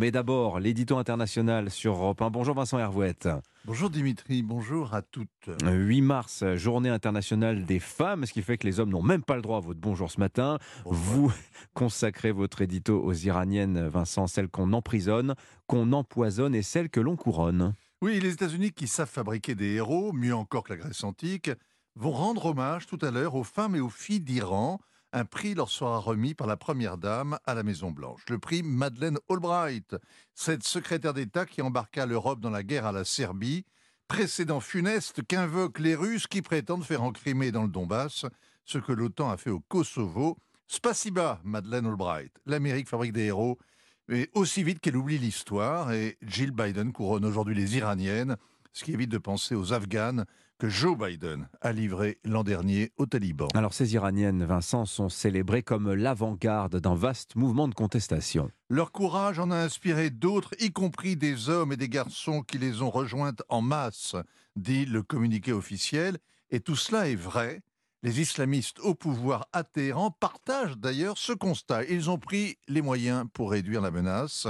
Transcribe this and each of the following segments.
Mais d'abord, l'édito international sur Europe 1. Bonjour Vincent Hervouette. Bonjour Dimitri, bonjour à toutes. 8 mars, journée internationale des femmes, ce qui fait que les hommes n'ont même pas le droit à votre bonjour ce matin. Vous consacrez votre édito aux Iraniennes, Vincent, celles qu'on emprisonne, qu'on empoisonne et celles que l'on couronne. Oui, les États-Unis qui savent fabriquer des héros, mieux encore que la Grèce antique, vont rendre hommage tout à l'heure aux femmes et aux filles d'Iran. Un prix leur sera remis par la Première Dame à la Maison-Blanche. Le prix Madeleine Albright, cette secrétaire d'État qui embarqua l'Europe dans la guerre à la Serbie, précédent funeste qu'invoquent les Russes qui prétendent faire en Crimée dans le Donbass ce que l'OTAN a fait au Kosovo. Spasiba, Madeleine Albright. L'Amérique fabrique des héros, mais aussi vite qu'elle oublie l'histoire. Et Jill Biden couronne aujourd'hui les Iraniennes, ce qui évite de penser aux Afghanes que Joe Biden a livré l'an dernier aux talibans. Alors ces Iraniennes, Vincent, sont célébrées comme l'avant-garde d'un vaste mouvement de contestation. Leur courage en a inspiré d'autres, y compris des hommes et des garçons qui les ont rejointes en masse, dit le communiqué officiel. Et tout cela est vrai. Les islamistes au pouvoir à Téhéran partagent d'ailleurs ce constat. Ils ont pris les moyens pour réduire la menace.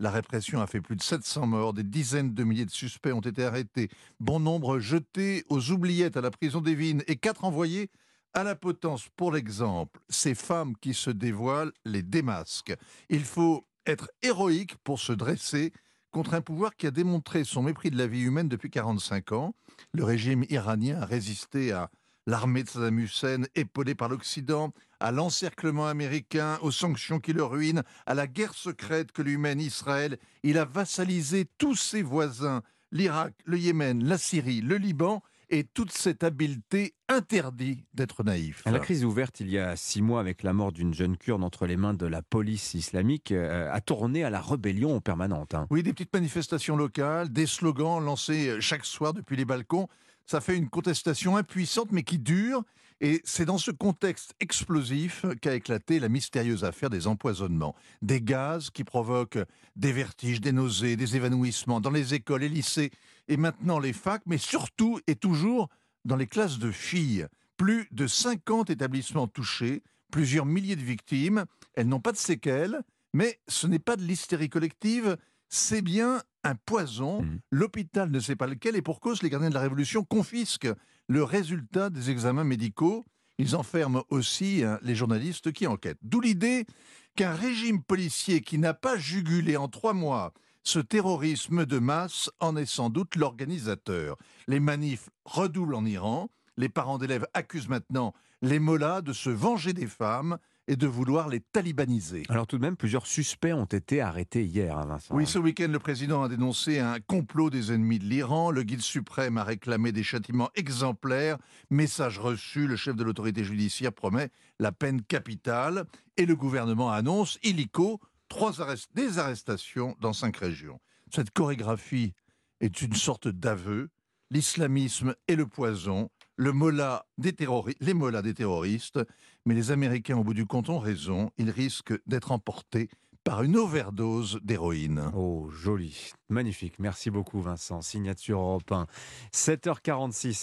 La répression a fait plus de 700 morts, des dizaines de milliers de suspects ont été arrêtés, bon nombre jetés aux oubliettes à la prison des Vignes et quatre envoyés à la potence. Pour l'exemple, ces femmes qui se dévoilent les démasquent. Il faut être héroïque pour se dresser contre un pouvoir qui a démontré son mépris de la vie humaine depuis 45 ans. Le régime iranien a résisté à l'armée de Saddam Hussein, épaulée par l'Occident, à l'encerclement américain, aux sanctions qui le ruinent, à la guerre secrète que lui mène Israël. Il a vassalisé tous ses voisins, l'Irak, le Yémen, la Syrie, le Liban, et toute cette habileté interdit d'être naïf. La crise ouverte il y a six mois avec la mort d'une jeune kurde entre les mains de la police islamique euh, a tourné à la rébellion permanente. Hein. Oui, des petites manifestations locales, des slogans lancés chaque soir depuis les balcons ça fait une contestation impuissante mais qui dure. Et c'est dans ce contexte explosif qu'a éclaté la mystérieuse affaire des empoisonnements. Des gaz qui provoquent des vertiges, des nausées, des évanouissements dans les écoles, les lycées et maintenant les facs, mais surtout et toujours dans les classes de filles. Plus de 50 établissements touchés, plusieurs milliers de victimes. Elles n'ont pas de séquelles, mais ce n'est pas de l'hystérie collective, c'est bien un poison. Mmh. L'hôpital ne sait pas lequel et pour cause, les gardiens de la Révolution confisquent le résultat des examens médicaux. Ils enferment aussi hein, les journalistes qui enquêtent. D'où l'idée qu'un régime policier qui n'a pas jugulé en trois mois ce terrorisme de masse en est sans doute l'organisateur. Les manifs redoublent en Iran. Les parents d'élèves accusent maintenant les mollahs de se venger des femmes et de vouloir les talibaniser. Alors tout de même, plusieurs suspects ont été arrêtés hier, hein, Vincent. Oui, ce week-end, le président a dénoncé un complot des ennemis de l'Iran. Le guide suprême a réclamé des châtiments exemplaires. Message reçu, le chef de l'autorité judiciaire promet la peine capitale. Et le gouvernement annonce, illico, trois des arrestations dans cinq régions. Cette chorégraphie est une sorte d'aveu. L'islamisme est le poison les mollahs des terroristes, mais les Américains, au bout du compte, ont raison. Ils risquent d'être emportés par une overdose d'héroïne. Oh, joli. Magnifique. Merci beaucoup, Vincent. Signature Europe 1. 7h46.